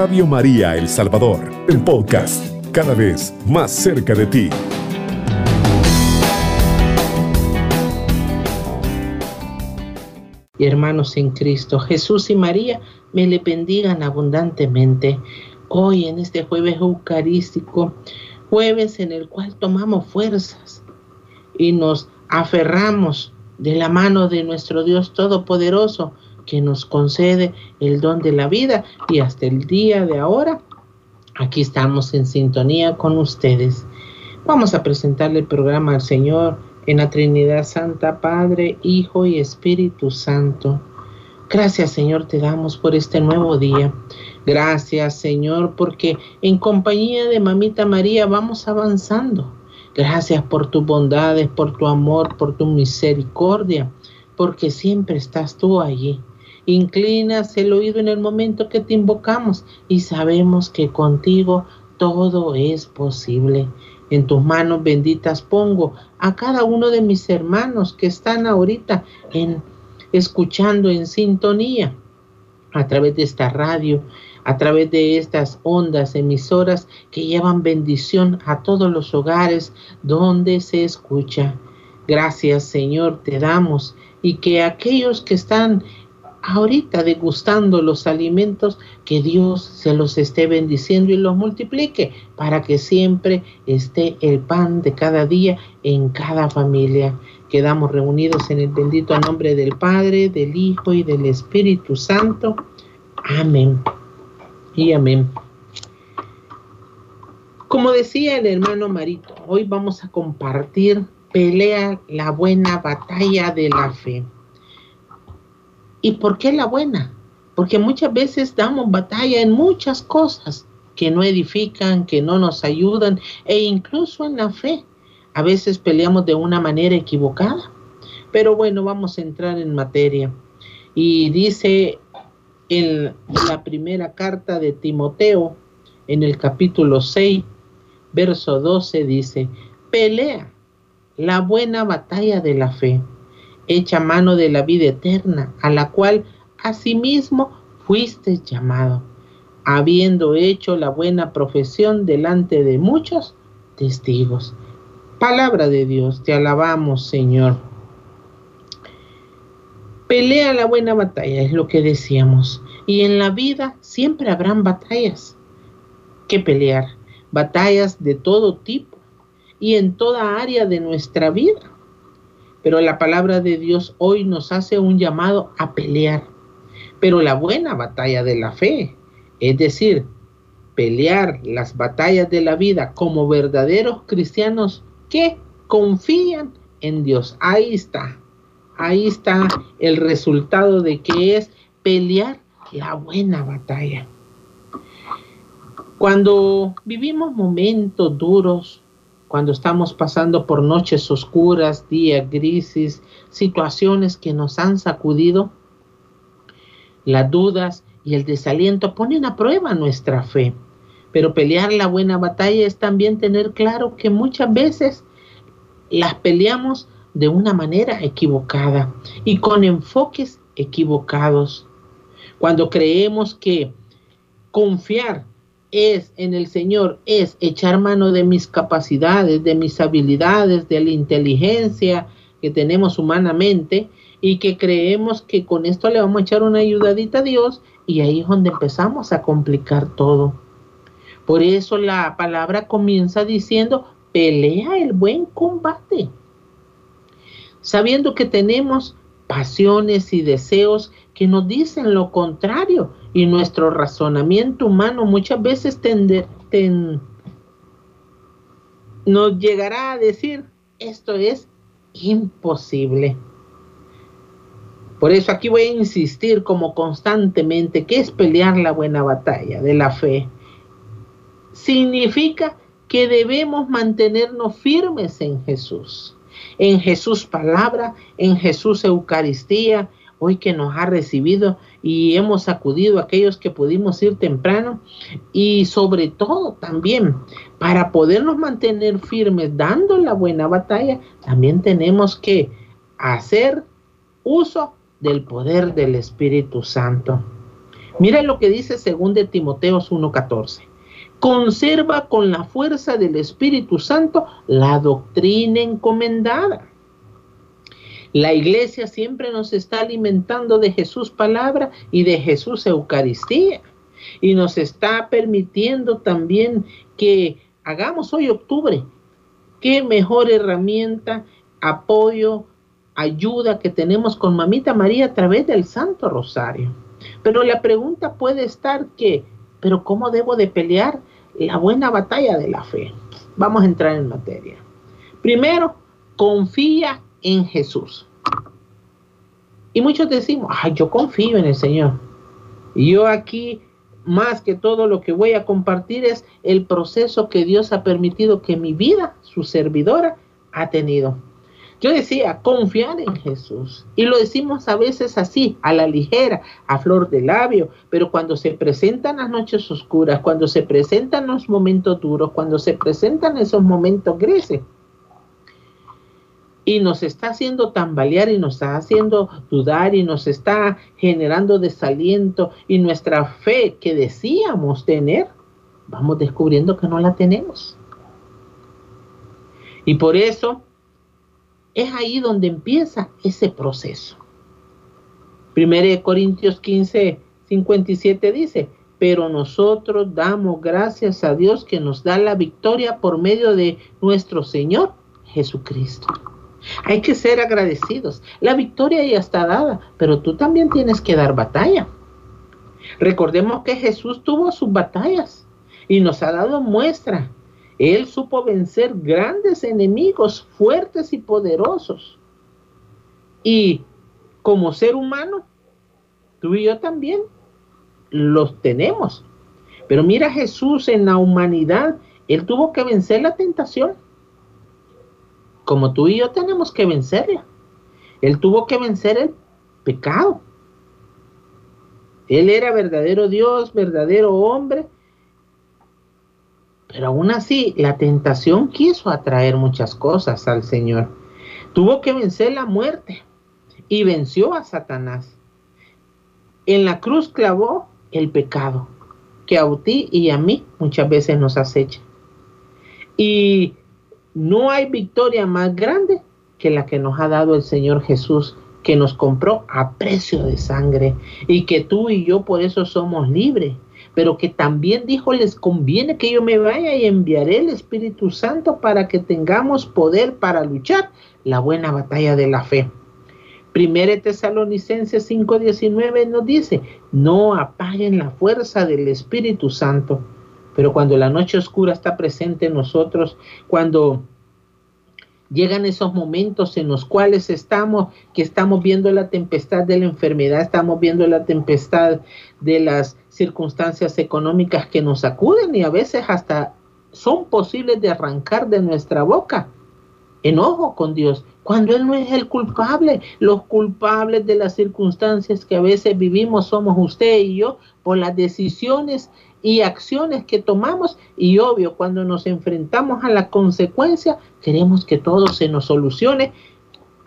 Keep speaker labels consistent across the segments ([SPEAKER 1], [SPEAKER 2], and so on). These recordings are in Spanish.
[SPEAKER 1] Radio María El Salvador, el podcast, cada vez más cerca de ti.
[SPEAKER 2] Hermanos en Cristo, Jesús y María me le bendigan abundantemente. Hoy en este jueves eucarístico, jueves en el cual tomamos fuerzas y nos aferramos de la mano de nuestro Dios Todopoderoso que nos concede el don de la vida y hasta el día de ahora aquí estamos en sintonía con ustedes. Vamos a presentarle el programa al Señor en la Trinidad Santa, Padre, Hijo y Espíritu Santo. Gracias Señor te damos por este nuevo día. Gracias Señor porque en compañía de Mamita María vamos avanzando. Gracias por tus bondades, por tu amor, por tu misericordia, porque siempre estás tú allí. Inclinas el oído en el momento que te invocamos y sabemos que contigo todo es posible. En tus manos benditas pongo a cada uno de mis hermanos que están ahorita en escuchando en sintonía a través de esta radio, a través de estas ondas emisoras que llevan bendición a todos los hogares donde se escucha. Gracias Señor te damos y que aquellos que están ahorita degustando los alimentos, que Dios se los esté bendiciendo y los multiplique para que siempre esté el pan de cada día en cada familia. Quedamos reunidos en el bendito nombre del Padre, del Hijo y del Espíritu Santo. Amén. Y amén. Como decía el hermano Marito, hoy vamos a compartir pelea la buena batalla de la fe. ¿Y por qué la buena? Porque muchas veces damos batalla en muchas cosas que no edifican, que no nos ayudan, e incluso en la fe. A veces peleamos de una manera equivocada. Pero bueno, vamos a entrar en materia. Y dice en la primera carta de Timoteo, en el capítulo 6, verso 12, dice, pelea la buena batalla de la fe hecha mano de la vida eterna, a la cual asimismo fuiste llamado, habiendo hecho la buena profesión delante de muchos testigos. Palabra de Dios, te alabamos, Señor. Pelea la buena batalla, es lo que decíamos. Y en la vida siempre habrán batallas que pelear, batallas de todo tipo y en toda área de nuestra vida. Pero la palabra de Dios hoy nos hace un llamado a pelear. Pero la buena batalla de la fe, es decir, pelear las batallas de la vida como verdaderos cristianos que confían en Dios. Ahí está. Ahí está el resultado de que es pelear la buena batalla. Cuando vivimos momentos duros, cuando estamos pasando por noches oscuras, días grises, situaciones que nos han sacudido, las dudas y el desaliento ponen a prueba nuestra fe. Pero pelear la buena batalla es también tener claro que muchas veces las peleamos de una manera equivocada y con enfoques equivocados. Cuando creemos que confiar es en el Señor, es echar mano de mis capacidades, de mis habilidades, de la inteligencia que tenemos humanamente y que creemos que con esto le vamos a echar una ayudadita a Dios y ahí es donde empezamos a complicar todo. Por eso la palabra comienza diciendo, pelea el buen combate, sabiendo que tenemos pasiones y deseos que nos dicen lo contrario y nuestro razonamiento humano muchas veces nos llegará a decir esto es imposible. Por eso aquí voy a insistir como constantemente que es pelear la buena batalla de la fe. Significa que debemos mantenernos firmes en Jesús, en Jesús palabra, en Jesús Eucaristía, hoy que nos ha recibido y hemos acudido a aquellos que pudimos ir temprano y sobre todo también para podernos mantener firmes dando la buena batalla, también tenemos que hacer uso del poder del Espíritu Santo. Mira lo que dice 2 de Timoteos 1:14. Conserva con la fuerza del Espíritu Santo la doctrina encomendada. La iglesia siempre nos está alimentando de Jesús palabra y de Jesús Eucaristía. Y nos está permitiendo también que hagamos hoy octubre. Qué mejor herramienta, apoyo, ayuda que tenemos con Mamita María a través del Santo Rosario. Pero la pregunta puede estar que, pero ¿cómo debo de pelear la buena batalla de la fe? Vamos a entrar en materia. Primero, confía en Jesús. Y muchos decimos, ay, yo confío en el Señor. Y yo aquí, más que todo lo que voy a compartir es el proceso que Dios ha permitido que mi vida, su servidora, ha tenido. Yo decía, confiar en Jesús. Y lo decimos a veces así, a la ligera, a flor de labio, pero cuando se presentan las noches oscuras, cuando se presentan los momentos duros, cuando se presentan esos momentos grises, y nos está haciendo tambalear y nos está haciendo dudar y nos está generando desaliento y nuestra fe que decíamos tener, vamos descubriendo que no la tenemos. Y por eso es ahí donde empieza ese proceso. 1 Corintios 15, 57 dice, pero nosotros damos gracias a Dios que nos da la victoria por medio de nuestro Señor Jesucristo. Hay que ser agradecidos. La victoria ya está dada, pero tú también tienes que dar batalla. Recordemos que Jesús tuvo sus batallas y nos ha dado muestra él supo vencer grandes enemigos fuertes y poderosos. Y como ser humano, tú y yo también los tenemos. Pero mira Jesús en la humanidad, Él tuvo que vencer la tentación. Como tú y yo tenemos que vencerla. Él tuvo que vencer el pecado. Él era verdadero Dios, verdadero hombre, pero aún así, la tentación quiso atraer muchas cosas al Señor. Tuvo que vencer la muerte y venció a Satanás. En la cruz clavó el pecado que a ti y a mí muchas veces nos acecha. Y no hay victoria más grande que la que nos ha dado el Señor Jesús, que nos compró a precio de sangre y que tú y yo por eso somos libres pero que también dijo, les conviene que yo me vaya y enviaré el Espíritu Santo para que tengamos poder para luchar la buena batalla de la fe. Primera Tesalonicenses 5:19 nos dice, no apaguen la fuerza del Espíritu Santo. Pero cuando la noche oscura está presente en nosotros, cuando llegan esos momentos en los cuales estamos, que estamos viendo la tempestad de la enfermedad, estamos viendo la tempestad de las circunstancias económicas que nos acuden y a veces hasta son posibles de arrancar de nuestra boca. Enojo con Dios, cuando Él no es el culpable. Los culpables de las circunstancias que a veces vivimos somos usted y yo por las decisiones y acciones que tomamos y obvio cuando nos enfrentamos a la consecuencia queremos que todo se nos solucione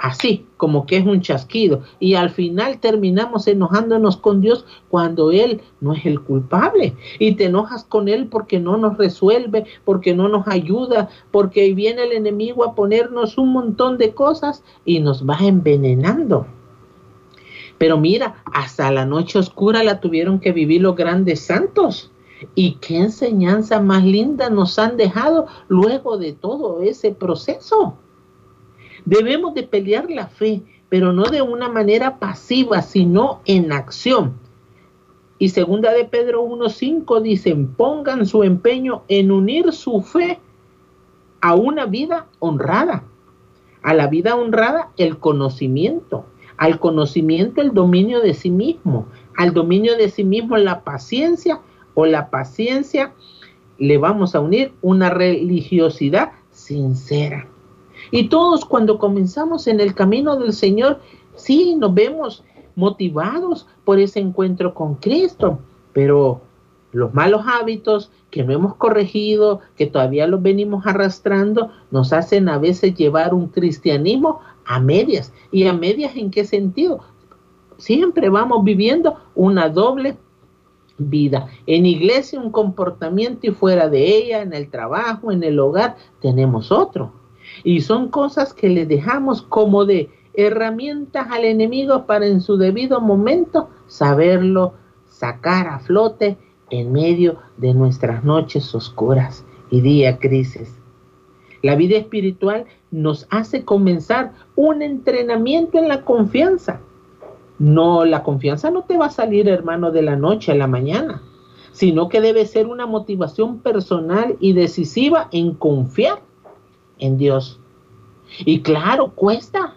[SPEAKER 2] así, como que es un chasquido. Y al final terminamos enojándonos con Dios cuando Él no es el culpable. Y te enojas con Él porque no nos resuelve, porque no nos ayuda, porque viene el enemigo a ponernos un montón de cosas y nos va envenenando. Pero mira, hasta la noche oscura la tuvieron que vivir los grandes santos. Y qué enseñanza más linda nos han dejado luego de todo ese proceso. Debemos de pelear la fe, pero no de una manera pasiva, sino en acción. Y segunda de Pedro 1.5 dicen, pongan su empeño en unir su fe a una vida honrada. A la vida honrada el conocimiento, al conocimiento el dominio de sí mismo, al dominio de sí mismo la paciencia o la paciencia le vamos a unir una religiosidad sincera. Y todos cuando comenzamos en el camino del Señor, sí, nos vemos motivados por ese encuentro con Cristo, pero los malos hábitos que no hemos corregido, que todavía los venimos arrastrando, nos hacen a veces llevar un cristianismo a medias. ¿Y a medias en qué sentido? Siempre vamos viviendo una doble vida. En iglesia un comportamiento y fuera de ella, en el trabajo, en el hogar, tenemos otro. Y son cosas que le dejamos como de herramientas al enemigo para en su debido momento saberlo sacar a flote en medio de nuestras noches oscuras y día crisis. La vida espiritual nos hace comenzar un entrenamiento en la confianza. No, la confianza no te va a salir, hermano, de la noche a la mañana, sino que debe ser una motivación personal y decisiva en confiar en Dios. Y claro, cuesta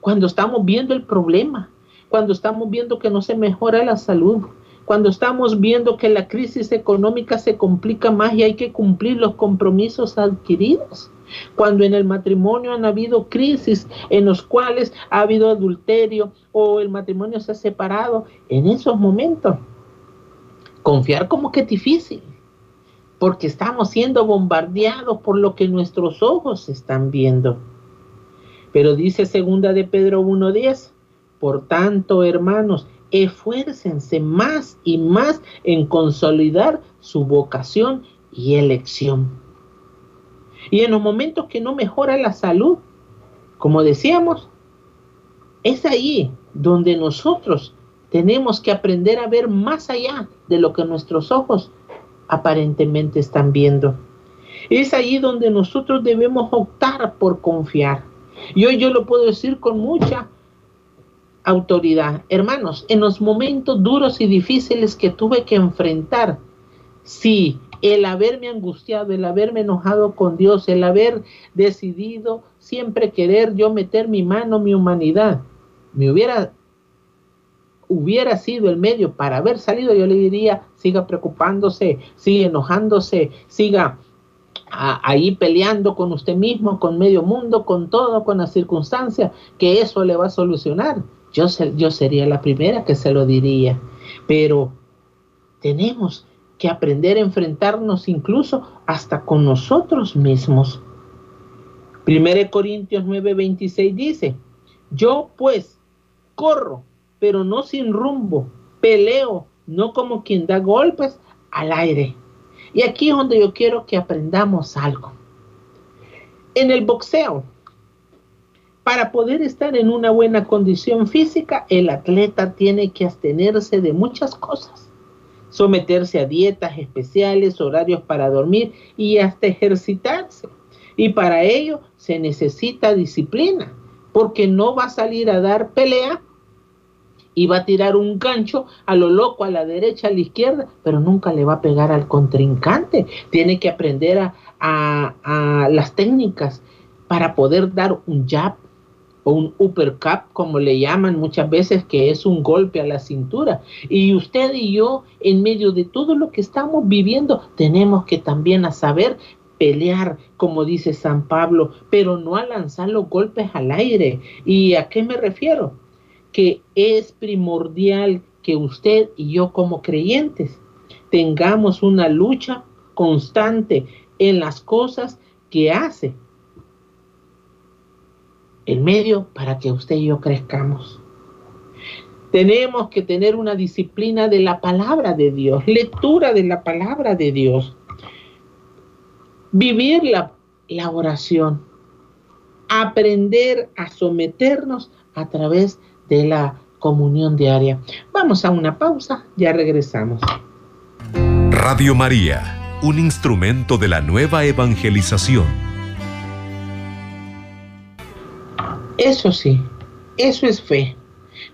[SPEAKER 2] cuando estamos viendo el problema, cuando estamos viendo que no se mejora la salud, cuando estamos viendo que la crisis económica se complica más y hay que cumplir los compromisos adquiridos. Cuando en el matrimonio han habido crisis en los cuales ha habido adulterio o el matrimonio se ha separado, en esos momentos, confiar como que es difícil, porque estamos siendo bombardeados por lo que nuestros ojos están viendo. Pero dice segunda de Pedro 1.10, por tanto, hermanos, esfuércense más y más en consolidar su vocación y elección. Y en los momentos que no mejora la salud, como decíamos, es ahí donde nosotros tenemos que aprender a ver más allá de lo que nuestros ojos aparentemente están viendo. Es ahí donde nosotros debemos optar por confiar. Y hoy yo lo puedo decir con mucha autoridad. Hermanos, en los momentos duros y difíciles que tuve que enfrentar, sí, el haberme angustiado, el haberme enojado con Dios, el haber decidido siempre querer yo meter mi mano, mi humanidad, me hubiera hubiera sido el medio para haber salido, yo le diría, siga preocupándose, siga enojándose, siga ahí peleando con usted mismo, con medio mundo, con todo, con las circunstancias, que eso le va a solucionar. Yo, yo sería la primera que se lo diría, pero tenemos que aprender a enfrentarnos incluso hasta con nosotros mismos. 1 Corintios 9:26 dice, yo pues corro, pero no sin rumbo, peleo, no como quien da golpes al aire. Y aquí es donde yo quiero que aprendamos algo. En el boxeo, para poder estar en una buena condición física, el atleta tiene que abstenerse de muchas cosas, someterse a dietas especiales, horarios para dormir y hasta ejercitarse. Y para ello se necesita disciplina, porque no va a salir a dar pelea y va a tirar un gancho a lo loco, a la derecha, a la izquierda, pero nunca le va a pegar al contrincante. Tiene que aprender a, a las técnicas para poder dar un jab, o un uppercut, como le llaman muchas veces, que es un golpe a la cintura. Y usted y yo, en medio de todo lo que estamos viviendo, tenemos que también a saber pelear, como dice San Pablo, pero no a lanzar los golpes al aire. ¿Y a qué me refiero? Que es primordial que usted y yo como creyentes tengamos una lucha constante en las cosas que hace el medio para que usted y yo crezcamos. Tenemos que tener una disciplina de la palabra de Dios, lectura de la palabra de Dios, vivir la, la oración, aprender a someternos a través de la comunión diaria. Vamos a una pausa, ya regresamos.
[SPEAKER 1] Radio María, un instrumento de la nueva evangelización
[SPEAKER 2] Eso sí, eso es fe.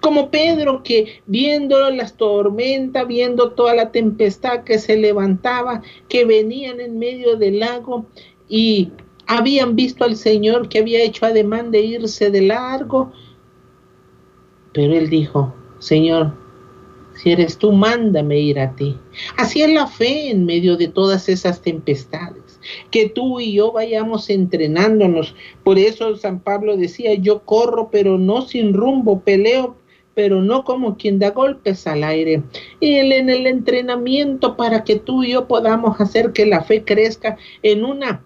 [SPEAKER 2] Como Pedro que viendo las tormentas, viendo toda la tempestad que se levantaba, que venían en medio del lago y habían visto al Señor que había hecho ademán de irse de largo, pero él dijo, Señor, si eres tú, mándame ir a ti. Así es la fe en medio de todas esas tempestades que tú y yo vayamos entrenándonos. Por eso San Pablo decía, yo corro, pero no sin rumbo, peleo, pero no como quien da golpes al aire. Y en el entrenamiento para que tú y yo podamos hacer que la fe crezca en una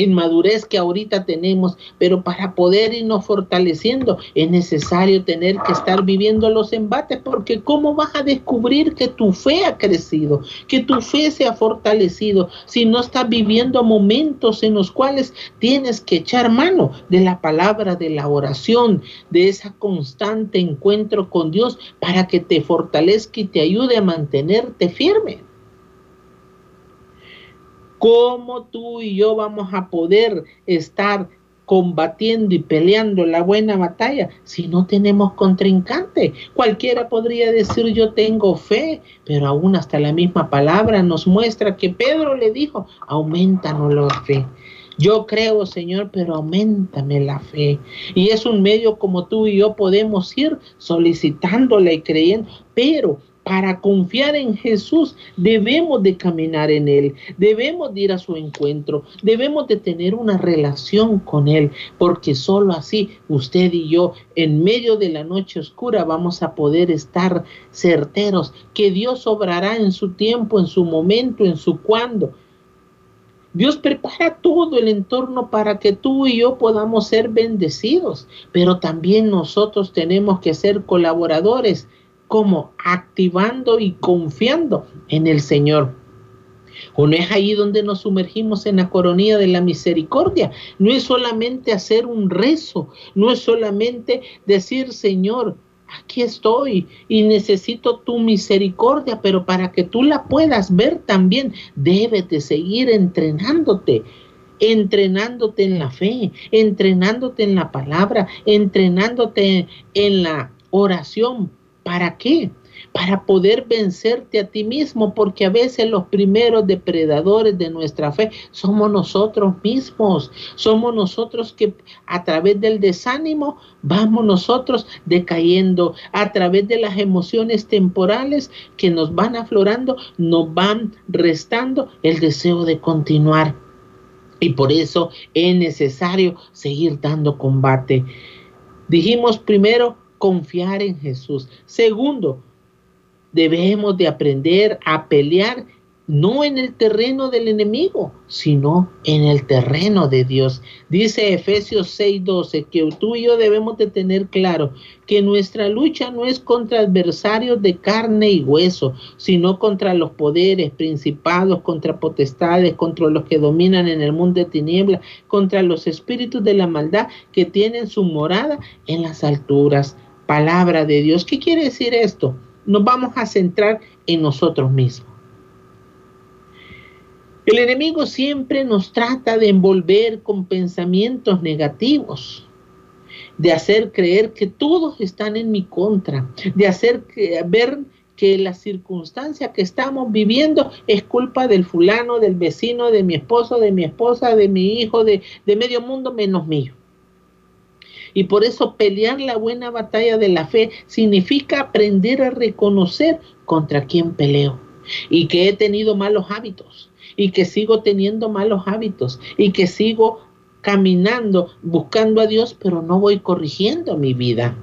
[SPEAKER 2] inmadurez que ahorita tenemos, pero para poder irnos fortaleciendo es necesario tener que estar viviendo los embates, porque ¿cómo vas a descubrir que tu fe ha crecido, que tu fe se ha fortalecido, si no estás viviendo momentos en los cuales tienes que echar mano de la palabra, de la oración, de ese constante encuentro con Dios para que te fortalezca y te ayude a mantenerte firme? ¿Cómo tú y yo vamos a poder estar combatiendo y peleando la buena batalla si no tenemos contrincante? Cualquiera podría decir yo tengo fe, pero aún hasta la misma palabra nos muestra que Pedro le dijo, aumentanos la fe. Yo creo, Señor, pero aumentame la fe. Y es un medio como tú y yo podemos ir solicitándola y creyendo, pero para confiar en Jesús debemos de caminar en Él, debemos de ir a su encuentro, debemos de tener una relación con Él, porque solo así usted y yo en medio de la noche oscura vamos a poder estar certeros que Dios obrará en su tiempo, en su momento, en su cuando. Dios prepara todo el entorno para que tú y yo podamos ser bendecidos, pero también nosotros tenemos que ser colaboradores como activando y confiando en el Señor. ¿O no es ahí donde nos sumergimos en la coronilla de la misericordia? No es solamente hacer un rezo, no es solamente decir, Señor, aquí estoy y necesito tu misericordia, pero para que tú la puedas ver también, debes de seguir entrenándote entrenándote en la fe, entrenándote en la palabra, entrenándote en la oración ¿Para qué? Para poder vencerte a ti mismo, porque a veces los primeros depredadores de nuestra fe somos nosotros mismos, somos nosotros que a través del desánimo vamos nosotros decayendo, a través de las emociones temporales que nos van aflorando, nos van restando el deseo de continuar. Y por eso es necesario seguir dando combate. Dijimos primero confiar en Jesús. Segundo, debemos de aprender a pelear no en el terreno del enemigo, sino en el terreno de Dios. Dice Efesios 6:12 que tú y yo debemos de tener claro que nuestra lucha no es contra adversarios de carne y hueso, sino contra los poderes, principados, contra potestades, contra los que dominan en el mundo de tinieblas, contra los espíritus de la maldad que tienen su morada en las alturas palabra de Dios. ¿Qué quiere decir esto? Nos vamos a centrar en nosotros mismos. El enemigo siempre nos trata de envolver con pensamientos negativos, de hacer creer que todos están en mi contra, de hacer ver que la circunstancia que estamos viviendo es culpa del fulano, del vecino, de mi esposo, de mi esposa, de mi hijo, de, de medio mundo menos mío. Y por eso pelear la buena batalla de la fe significa aprender a reconocer contra quién peleo y que he tenido malos hábitos y que sigo teniendo malos hábitos y que sigo caminando buscando a Dios, pero no voy corrigiendo mi vida.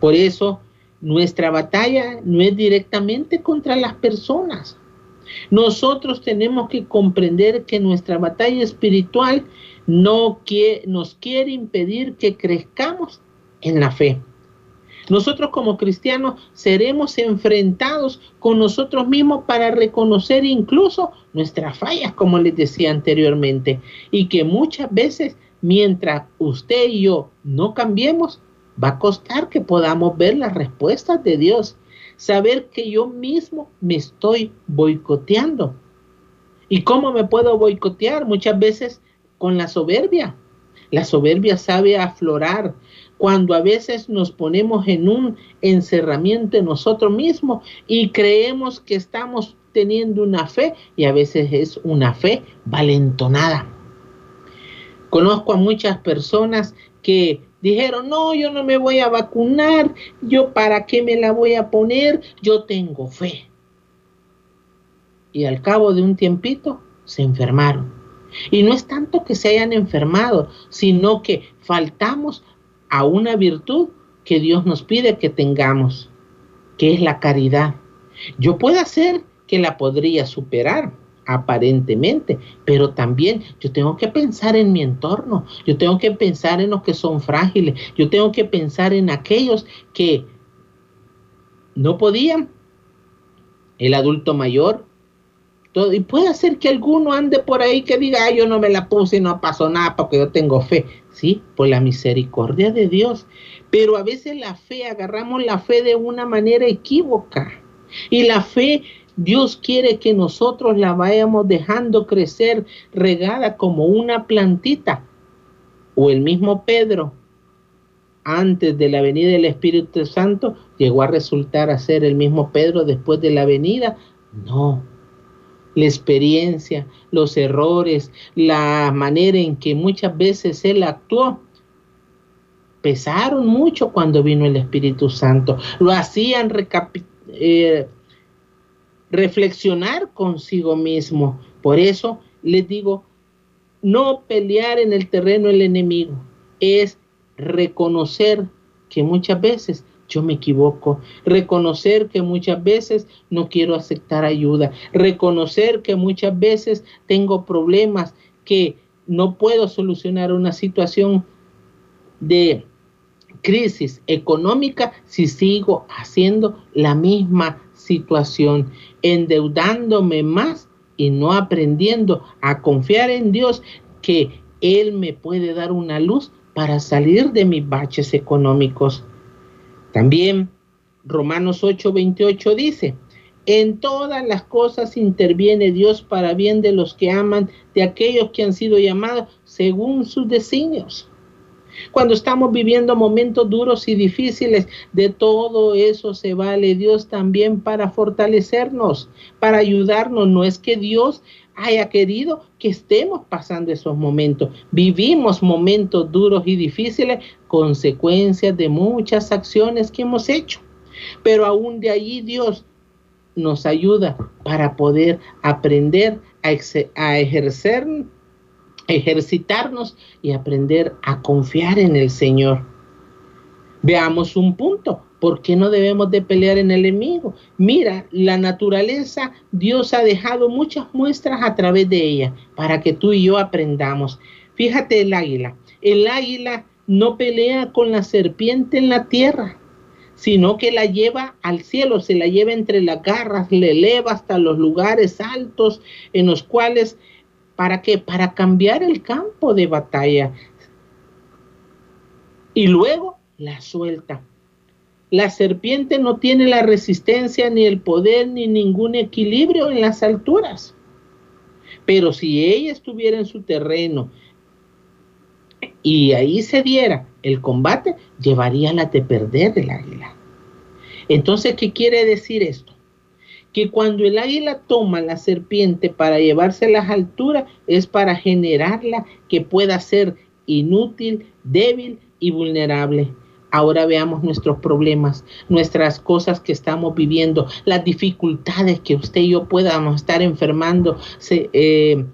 [SPEAKER 2] Por eso nuestra batalla no es directamente contra las personas. Nosotros tenemos que comprender que nuestra batalla espiritual no nos quiere impedir que crezcamos en la fe. Nosotros como cristianos seremos enfrentados con nosotros mismos para reconocer incluso nuestras fallas, como les decía anteriormente, y que muchas veces mientras usted y yo no cambiemos, va a costar que podamos ver las respuestas de Dios, saber que yo mismo me estoy boicoteando. ¿Y cómo me puedo boicotear? Muchas veces con la soberbia. La soberbia sabe aflorar cuando a veces nos ponemos en un encerramiento en nosotros mismos y creemos que estamos teniendo una fe y a veces es una fe valentonada. Conozco a muchas personas que dijeron, no, yo no me voy a vacunar, yo para qué me la voy a poner, yo tengo fe. Y al cabo de un tiempito se enfermaron y no es tanto que se hayan enfermado, sino que faltamos a una virtud que Dios nos pide que tengamos, que es la caridad. Yo puedo hacer que la podría superar, aparentemente, pero también yo tengo que pensar en mi entorno, yo tengo que pensar en los que son frágiles, yo tengo que pensar en aquellos que no podían, el adulto mayor, y puede ser que alguno ande por ahí que diga, yo no me la puse y no pasó nada porque yo tengo fe, sí, por la misericordia de Dios, pero a veces la fe, agarramos la fe de una manera equívoca, y la fe Dios quiere que nosotros la vayamos dejando crecer regada como una plantita. O el mismo Pedro, antes de la venida del Espíritu Santo, llegó a resultar a ser el mismo Pedro después de la venida. No. La experiencia, los errores, la manera en que muchas veces él actuó, pesaron mucho cuando vino el Espíritu Santo. Lo hacían eh, reflexionar consigo mismo. Por eso les digo, no pelear en el terreno del enemigo, es reconocer que muchas veces yo me equivoco, reconocer que muchas veces no quiero aceptar ayuda, reconocer que muchas veces tengo problemas, que no puedo solucionar una situación de crisis económica si sigo haciendo la misma situación, endeudándome más y no aprendiendo a confiar en Dios que Él me puede dar una luz para salir de mis baches económicos. También Romanos 8:28 dice, en todas las cosas interviene Dios para bien de los que aman, de aquellos que han sido llamados según sus designios. Cuando estamos viviendo momentos duros y difíciles, de todo eso se vale Dios también para fortalecernos, para ayudarnos. No es que Dios haya querido que estemos pasando esos momentos. Vivimos momentos duros y difíciles, consecuencias de muchas acciones que hemos hecho. Pero aún de allí Dios nos ayuda para poder aprender a, a ejercer ejercitarnos y aprender a confiar en el Señor. Veamos un punto. ¿Por qué no debemos de pelear en el enemigo? Mira, la naturaleza, Dios ha dejado muchas muestras a través de ella para que tú y yo aprendamos. Fíjate el águila. El águila no pelea con la serpiente en la tierra, sino que la lleva al cielo, se la lleva entre las garras, le eleva hasta los lugares altos en los cuales ¿Para qué? Para cambiar el campo de batalla. Y luego la suelta. La serpiente no tiene la resistencia, ni el poder, ni ningún equilibrio en las alturas. Pero si ella estuviera en su terreno y ahí se diera el combate, llevaría la de perder el águila. Entonces, ¿qué quiere decir esto? que cuando el águila toma la serpiente para llevarse a las alturas es para generarla que pueda ser inútil, débil y vulnerable. Ahora veamos nuestros problemas, nuestras cosas que estamos viviendo, las dificultades que usted y yo podamos estar enfermando, eh,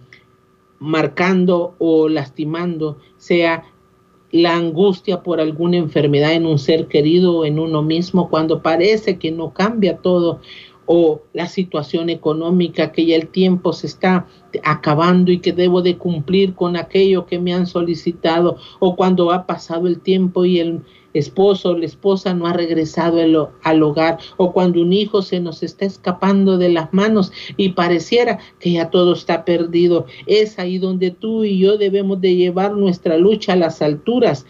[SPEAKER 2] marcando o lastimando, sea la angustia por alguna enfermedad en un ser querido o en uno mismo, cuando parece que no cambia todo, o la situación económica, que ya el tiempo se está acabando y que debo de cumplir con aquello que me han solicitado, o cuando ha pasado el tiempo y el esposo o la esposa no ha regresado al hogar, o cuando un hijo se nos está escapando de las manos y pareciera que ya todo está perdido. Es ahí donde tú y yo debemos de llevar nuestra lucha a las alturas,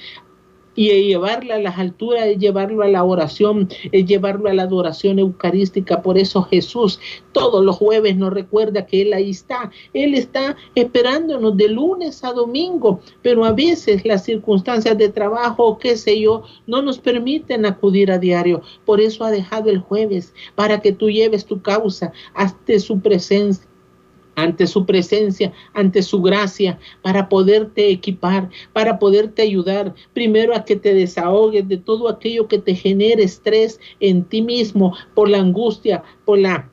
[SPEAKER 2] y llevarla a las alturas es llevarlo a la oración, es llevarlo a la adoración eucarística. Por eso Jesús todos los jueves nos recuerda que Él ahí está. Él está esperándonos de lunes a domingo, pero a veces las circunstancias de trabajo, qué sé yo, no nos permiten acudir a diario. Por eso ha dejado el jueves para que tú lleves tu causa hasta su presencia ante su presencia, ante su gracia, para poderte equipar, para poderte ayudar, primero a que te desahogues de todo aquello que te genere estrés en ti mismo, por la angustia, por la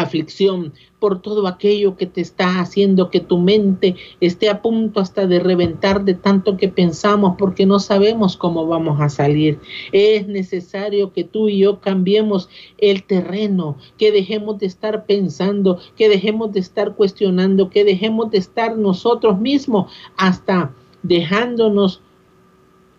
[SPEAKER 2] aflicción, por todo aquello que te está haciendo que tu mente esté a punto hasta de reventar de tanto que pensamos porque no sabemos cómo vamos a salir. Es necesario que tú y yo cambiemos el terreno, que dejemos de estar pensando, que dejemos de estar cuestionando, que dejemos de estar nosotros mismos hasta dejándonos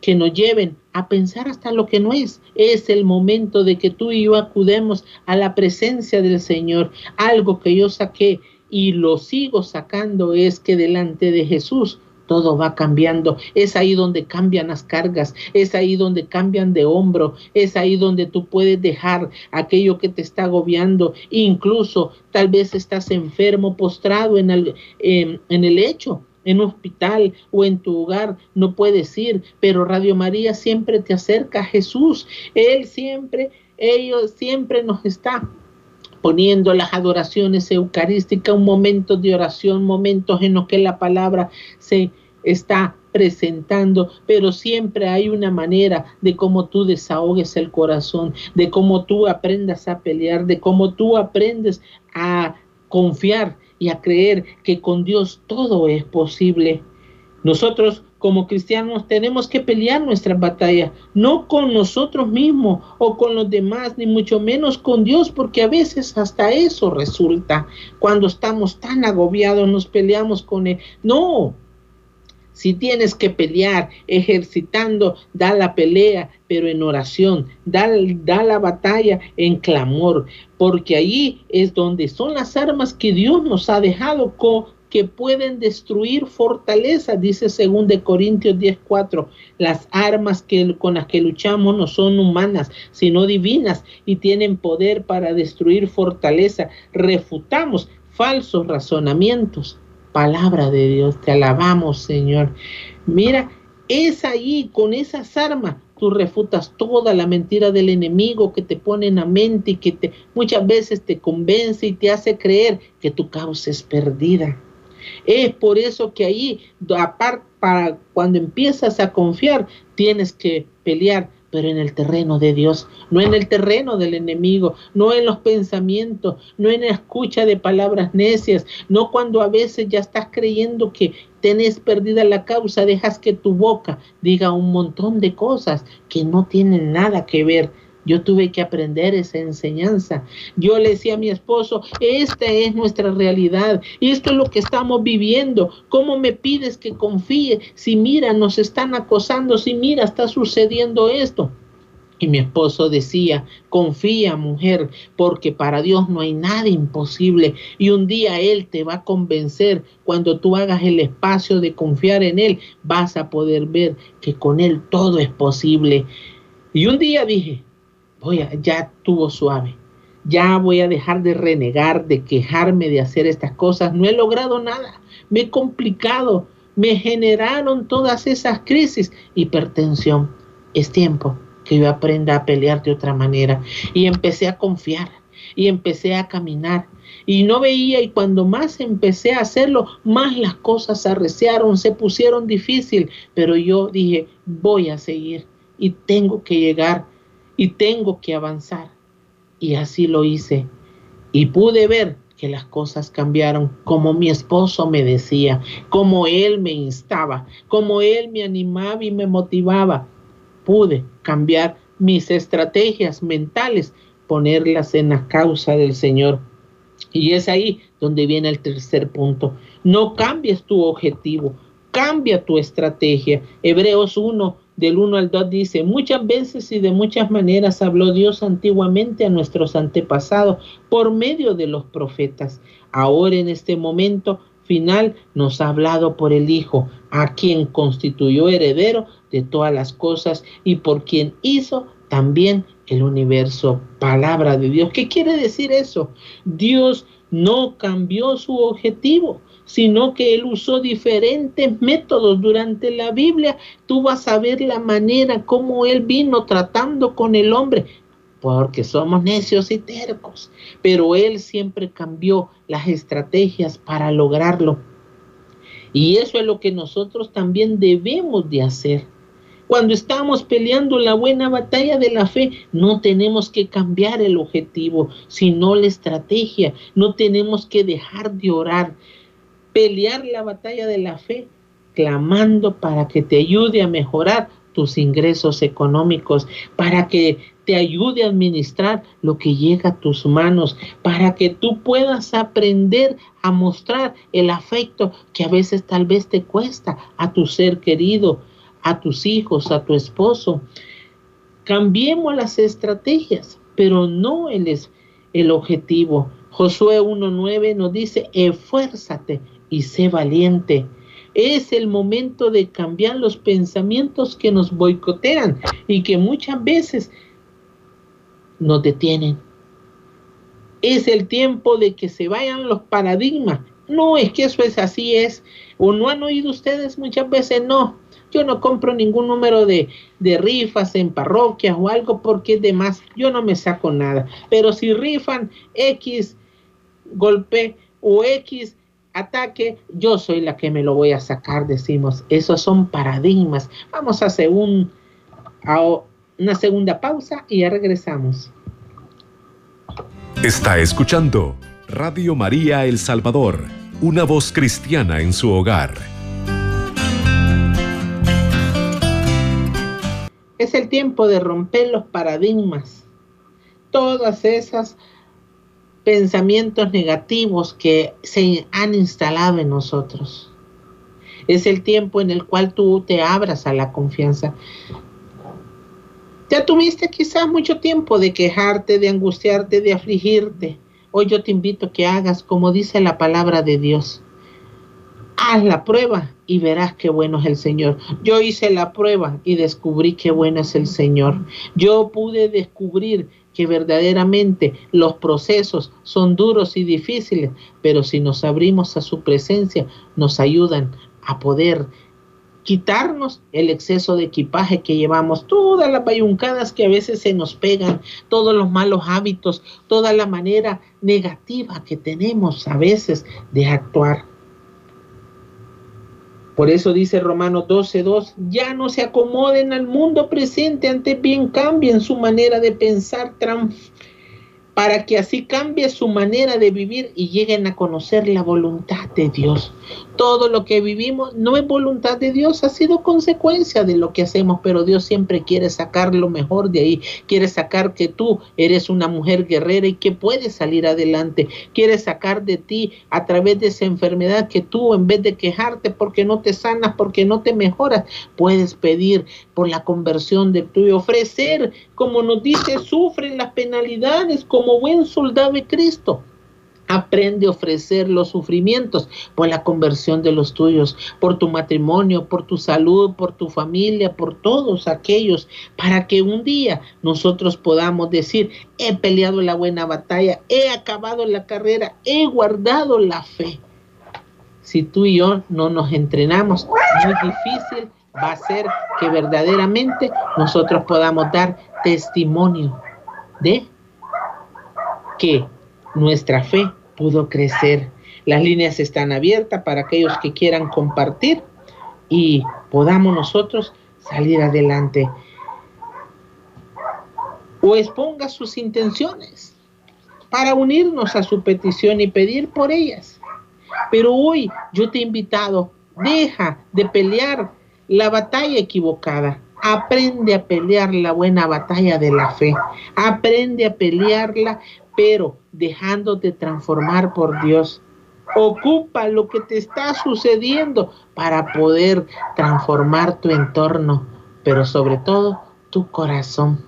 [SPEAKER 2] que nos lleven a pensar hasta lo que no es. Es el momento de que tú y yo acudemos a la presencia del Señor. Algo que yo saqué y lo sigo sacando es que delante de Jesús todo va cambiando. Es ahí donde cambian las cargas, es ahí donde cambian de hombro, es ahí donde tú puedes dejar aquello que te está agobiando. Incluso tal vez estás enfermo, postrado en el, en el lecho en hospital o en tu hogar, no puedes ir, pero Radio María siempre te acerca a Jesús. Él siempre, ellos siempre nos está poniendo las adoraciones eucarísticas, un momento de oración, momentos en los que la palabra se está presentando, pero siempre hay una manera de cómo tú desahogues el corazón, de cómo tú aprendas a pelear, de cómo tú aprendes a confiar y a creer que con Dios todo es posible. Nosotros como cristianos tenemos que pelear nuestras batallas, no con nosotros mismos o con los demás, ni mucho menos con Dios, porque a veces hasta eso resulta. Cuando estamos tan agobiados nos peleamos con Él. No, si tienes que pelear ejercitando, da la pelea, pero en oración, da, da, la batalla en clamor, porque allí es donde son las armas que Dios nos ha dejado que pueden destruir fortaleza, dice según de Corintios 10:4. Las armas que, con las que luchamos no son humanas, sino divinas y tienen poder para destruir fortaleza. Refutamos falsos razonamientos palabra de Dios. Te alabamos, Señor. Mira, es ahí, con esas armas, tú refutas toda la mentira del enemigo que te pone en la mente y que te, muchas veces te convence y te hace creer que tu causa es perdida. Es por eso que ahí, aparte, para cuando empiezas a confiar, tienes que pelear pero en el terreno de Dios, no en el terreno del enemigo, no en los pensamientos, no en la escucha de palabras necias, no cuando a veces ya estás creyendo que tenés perdida la causa, dejas que tu boca diga un montón de cosas que no tienen nada que ver yo tuve que aprender esa enseñanza. Yo le decía a mi esposo, esta es nuestra realidad esto es lo que estamos viviendo. ¿Cómo me pides que confíe si mira, nos están acosando, si mira, está sucediendo esto? Y mi esposo decía, confía mujer, porque para Dios no hay nada imposible. Y un día Él te va a convencer, cuando tú hagas el espacio de confiar en Él, vas a poder ver que con Él todo es posible. Y un día dije, voy a, ya tuvo suave. Ya voy a dejar de renegar, de quejarme de hacer estas cosas. No he logrado nada. Me he complicado. Me generaron todas esas crisis. Hipertensión. Es tiempo que yo aprenda a pelear de otra manera. Y empecé a confiar. Y empecé a caminar. Y no veía. Y cuando más empecé a hacerlo, más las cosas se arreciaron, se pusieron difícil. Pero yo dije, voy a seguir. Y tengo que llegar y tengo que avanzar. Y así lo hice. Y pude ver que las cosas cambiaron como mi esposo me decía, como él me instaba, como él me animaba y me motivaba. Pude cambiar mis estrategias mentales, ponerlas en la causa del Señor. Y es ahí donde viene el tercer punto. No cambies tu objetivo, cambia tu estrategia. Hebreos 1 del 1 al 2 dice, muchas veces y de muchas maneras habló Dios antiguamente a nuestros antepasados por medio de los profetas. Ahora en este momento final nos ha hablado por el Hijo, a quien constituyó heredero de todas las cosas y por quien hizo también el universo. Palabra de Dios. ¿Qué quiere decir eso? Dios no cambió su objetivo sino que él usó diferentes métodos durante la Biblia. Tú vas a ver la manera como él vino tratando con el hombre, porque somos necios y tercos, pero él siempre cambió las estrategias para lograrlo. Y eso es lo que nosotros también debemos de hacer. Cuando estamos peleando la buena batalla de la fe, no tenemos que cambiar el objetivo, sino la estrategia. No tenemos que dejar de orar. Pelear la batalla de la fe, clamando para que te ayude a mejorar tus ingresos económicos, para que te ayude a administrar lo que llega a tus manos, para que tú puedas aprender a mostrar el afecto que a veces tal vez te cuesta a tu ser querido, a tus hijos, a tu esposo. Cambiemos las estrategias, pero no el, el objetivo. Josué 1.9 nos dice, esfuérzate y sé valiente. Es el momento de cambiar los pensamientos que nos boicotean y que muchas veces nos detienen. Es el tiempo de que se vayan los paradigmas. No, es que eso es así es. O no han oído ustedes muchas veces, no. Yo no compro ningún número de, de rifas en parroquias o algo porque es de más. Yo no me saco nada. Pero si rifan X golpe o X ataque, yo soy la que me lo voy a sacar, decimos. Esos son paradigmas. Vamos a hacer un, una segunda pausa y ya regresamos.
[SPEAKER 1] Está escuchando Radio María El Salvador, una voz cristiana en su hogar.
[SPEAKER 2] Es el tiempo de romper los paradigmas. Todas esas pensamientos negativos que se han instalado en nosotros. Es el tiempo en el cual tú te abras a la confianza. Ya tuviste quizás mucho tiempo de quejarte, de angustiarte, de afligirte. Hoy yo te invito a que hagas como dice la palabra de Dios. Haz la prueba y verás qué bueno es el Señor. Yo hice la prueba y descubrí qué bueno es el Señor. Yo pude descubrir que verdaderamente los procesos son duros y difíciles, pero si nos abrimos a su presencia, nos ayudan a poder quitarnos el exceso de equipaje que llevamos, todas las bayuncadas que a veces se nos pegan, todos los malos hábitos, toda la manera negativa que tenemos a veces de actuar. Por eso dice Romanos 12:2, ya no se acomoden al mundo presente, antes bien cambien su manera de pensar, para que así cambie su manera de vivir y lleguen a conocer la voluntad de Dios. Todo lo que vivimos no es voluntad de Dios, ha sido consecuencia de lo que hacemos, pero Dios siempre quiere sacar lo mejor de ahí, quiere sacar que tú eres una mujer guerrera y que puedes salir adelante, quiere sacar de ti a través de esa enfermedad que tú en vez de quejarte porque no te sanas, porque no te mejoras, puedes pedir por la conversión de tu y ofrecer, como nos dice, sufren las penalidades como buen soldado de Cristo. Aprende a ofrecer los sufrimientos por la conversión de los tuyos, por tu matrimonio, por tu salud, por tu familia, por todos aquellos, para que un día nosotros podamos decir, he peleado la buena batalla, he acabado la carrera, he guardado la fe. Si tú y yo no nos entrenamos, muy difícil va a ser que verdaderamente nosotros podamos dar testimonio de que nuestra fe pudo crecer. Las líneas están abiertas para aquellos que quieran compartir y podamos nosotros salir adelante. O exponga sus intenciones para unirnos a su petición y pedir por ellas. Pero hoy yo te he invitado, deja de pelear la batalla equivocada. Aprende a pelear la buena batalla de la fe. Aprende a pelearla pero dejándote transformar por Dios. Ocupa lo que te está sucediendo para poder transformar tu entorno, pero sobre todo tu corazón.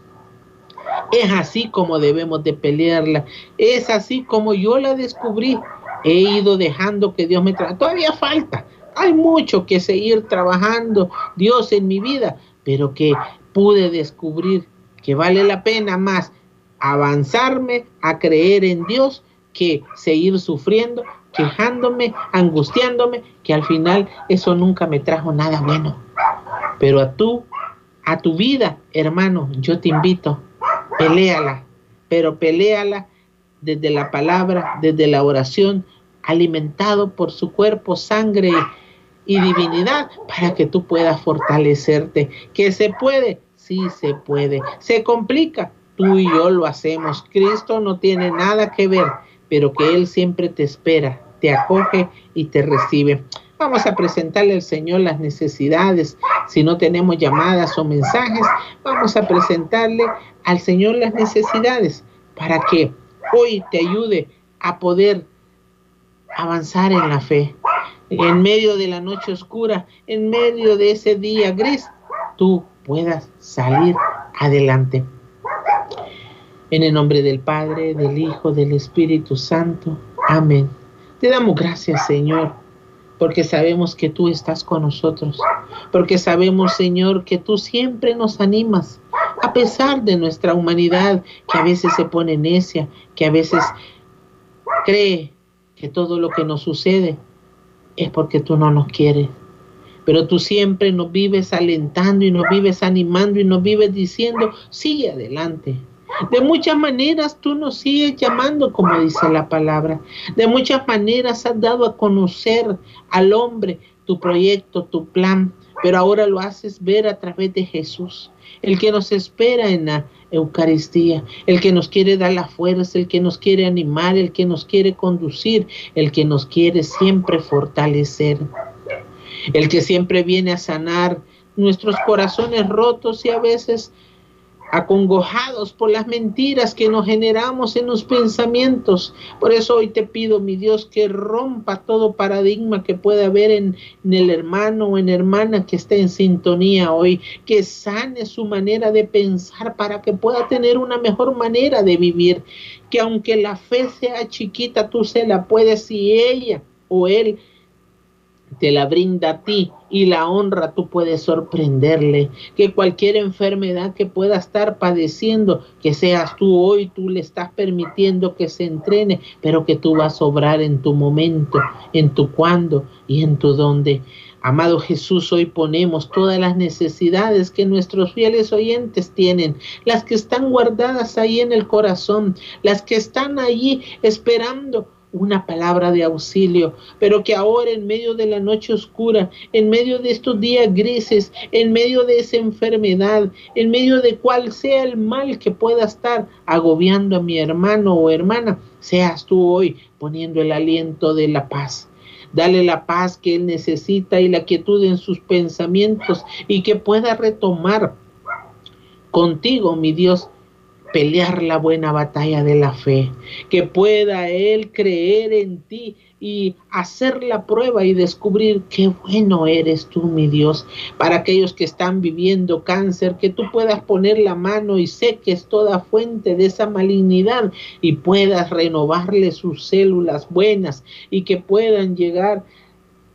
[SPEAKER 2] Es así como debemos de pelearla. Es así como yo la descubrí. He ido dejando que Dios me traiga. Todavía falta. Hay mucho que seguir trabajando Dios en mi vida, pero que pude descubrir que vale la pena más avanzarme a creer en Dios que seguir sufriendo, quejándome, angustiándome, que al final eso nunca me trajo nada bueno. Pero a tú, a tu vida, hermano, yo te invito, peleala, pero peleala desde la palabra, desde la oración, alimentado por su cuerpo, sangre y divinidad para que tú puedas fortalecerte. ¿Que se puede? Sí se puede. ¿Se complica? Tú y yo lo hacemos. Cristo no tiene nada que ver, pero que Él siempre te espera, te acoge y te recibe. Vamos a presentarle al Señor las necesidades. Si no tenemos llamadas o mensajes, vamos a presentarle al Señor las necesidades para que hoy te ayude a poder avanzar en la fe. En medio de la noche oscura, en medio de ese día gris, tú puedas salir adelante. En el nombre del Padre, del Hijo, del Espíritu Santo. Amén. Te damos gracias, Señor, porque sabemos que tú estás con nosotros, porque sabemos, Señor, que tú siempre nos animas, a pesar de nuestra humanidad, que a veces se pone necia, que a veces cree que todo lo que nos sucede es porque tú no nos quieres. Pero tú siempre nos vives alentando y nos vives animando y nos vives diciendo, sigue adelante. De muchas maneras tú nos sigues llamando, como dice la palabra. De muchas maneras has dado a conocer al hombre tu proyecto, tu plan, pero ahora lo haces ver a través de Jesús, el que nos espera en la Eucaristía, el que nos quiere dar la fuerza, el que nos quiere animar, el que nos quiere conducir, el que nos quiere siempre fortalecer, el que siempre viene a sanar nuestros corazones rotos y a veces acongojados por las mentiras que nos generamos en los pensamientos. Por eso hoy te pido, mi Dios, que rompa todo paradigma que pueda haber en, el hermano o en hermana que esté en sintonía hoy, que sane su manera de pensar para que pueda tener una mejor manera de vivir, que aunque la fe sea chiquita, tú se la puedes y ella o él te la brinda a ti y la honra tú puedes sorprenderle. Que cualquier enfermedad que pueda estar padeciendo, que seas tú hoy, tú le estás permitiendo que se entrene, pero que tú vas a obrar en tu momento, en tu cuándo y en tu dónde. Amado Jesús, hoy ponemos todas las necesidades que nuestros fieles oyentes tienen, las que están guardadas ahí en el corazón, las que están allí esperando una palabra de auxilio, pero que ahora en medio de la noche oscura, en medio de estos días grises, en medio de esa enfermedad, en medio de cual sea el mal que pueda estar agobiando a mi hermano o hermana, seas tú hoy poniendo el aliento de la paz. Dale la paz que él necesita y la quietud en sus pensamientos y que pueda retomar contigo, mi Dios, pelear la buena batalla de la fe, que pueda Él creer en ti y hacer la prueba y descubrir qué bueno eres tú, mi Dios, para aquellos que están viviendo cáncer, que tú puedas poner la mano y seques toda fuente de esa malignidad y puedas renovarle sus células buenas y que puedan llegar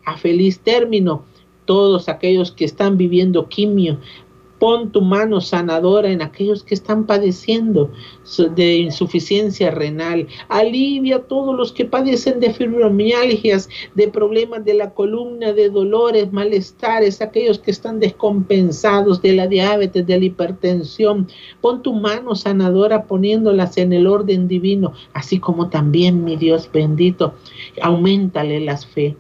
[SPEAKER 2] a feliz término todos aquellos que están viviendo quimio, Pon tu mano sanadora en aquellos que están padeciendo de insuficiencia renal. Alivia a todos los que padecen de fibromialgias, de problemas de la columna, de dolores, malestares, aquellos que están descompensados de la diabetes, de la hipertensión. Pon tu mano sanadora poniéndolas en el orden divino, así como también, mi Dios bendito, aumentale las fe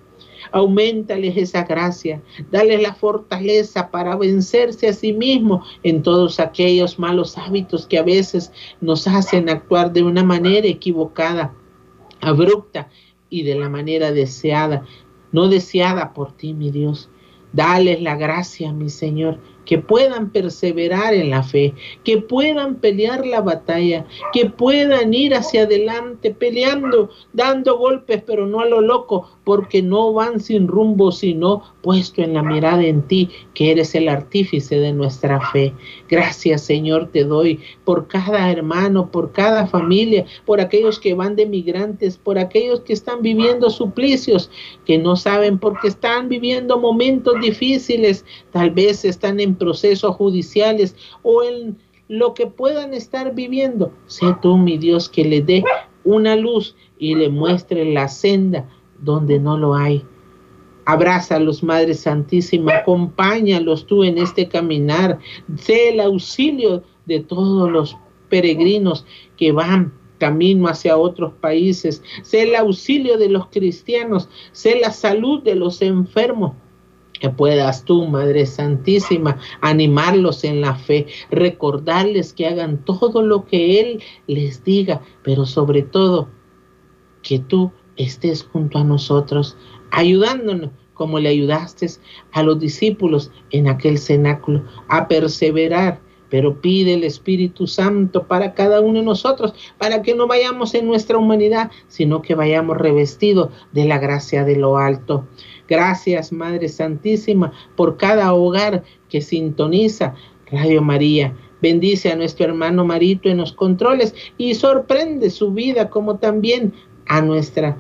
[SPEAKER 2] Aumentales esa gracia, dale la fortaleza para vencerse a sí mismo en todos aquellos malos hábitos que a veces nos hacen actuar de una manera equivocada, abrupta y de la manera deseada, no deseada por ti, mi Dios. Dales la gracia, mi Señor, que puedan perseverar en la fe, que puedan pelear la batalla, que puedan ir hacia adelante peleando, dando golpes, pero no a lo loco, porque no van sin rumbo, sino puesto en la mirada en ti, que eres el artífice de nuestra fe. Gracias, Señor, te doy por cada hermano, por cada familia, por aquellos que van de migrantes, por aquellos que están viviendo suplicios, que no saben por qué están viviendo momentos difíciles, tal vez están en procesos judiciales o en lo que puedan estar viviendo. Sé tú, mi Dios, que le dé una luz y le muestre la senda donde no lo hay. Abrázalos, Madre Santísima, acompáñalos tú en este caminar. Sé el auxilio de todos los peregrinos que van camino hacia otros países. Sé el auxilio de los cristianos. Sé la salud de los enfermos que puedas tú, Madre Santísima, animarlos en la fe, recordarles que hagan todo lo que Él les diga, pero sobre todo que tú estés junto a nosotros, ayudándonos como le ayudaste a los discípulos en aquel cenáculo, a perseverar, pero pide el Espíritu Santo para cada uno de nosotros, para que no vayamos en nuestra humanidad, sino que vayamos revestidos de la gracia de lo alto. Gracias, Madre Santísima, por cada hogar que sintoniza Radio María. Bendice a nuestro hermano Marito en los controles y sorprende su vida como también a nuestra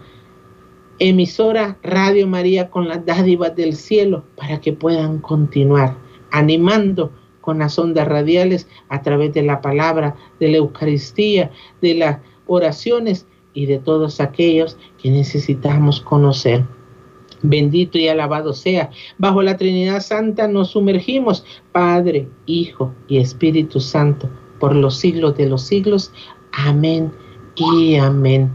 [SPEAKER 2] emisora Radio María con las dádivas del cielo para que puedan continuar animando con las ondas radiales a través de la palabra, de la Eucaristía, de las oraciones y de todos aquellos que necesitamos conocer. Bendito y alabado sea. Bajo la Trinidad Santa nos sumergimos, Padre, Hijo y Espíritu Santo, por los siglos de los siglos. Amén y amén.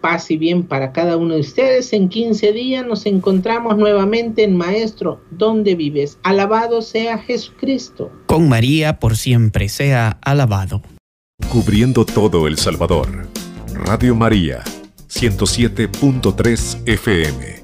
[SPEAKER 2] Paz y bien para cada uno de ustedes. En 15 días nos encontramos nuevamente en Maestro, ¿dónde vives? Alabado sea Jesucristo.
[SPEAKER 3] Con María por siempre sea alabado.
[SPEAKER 1] Cubriendo todo El Salvador. Radio María, 107.3 FM.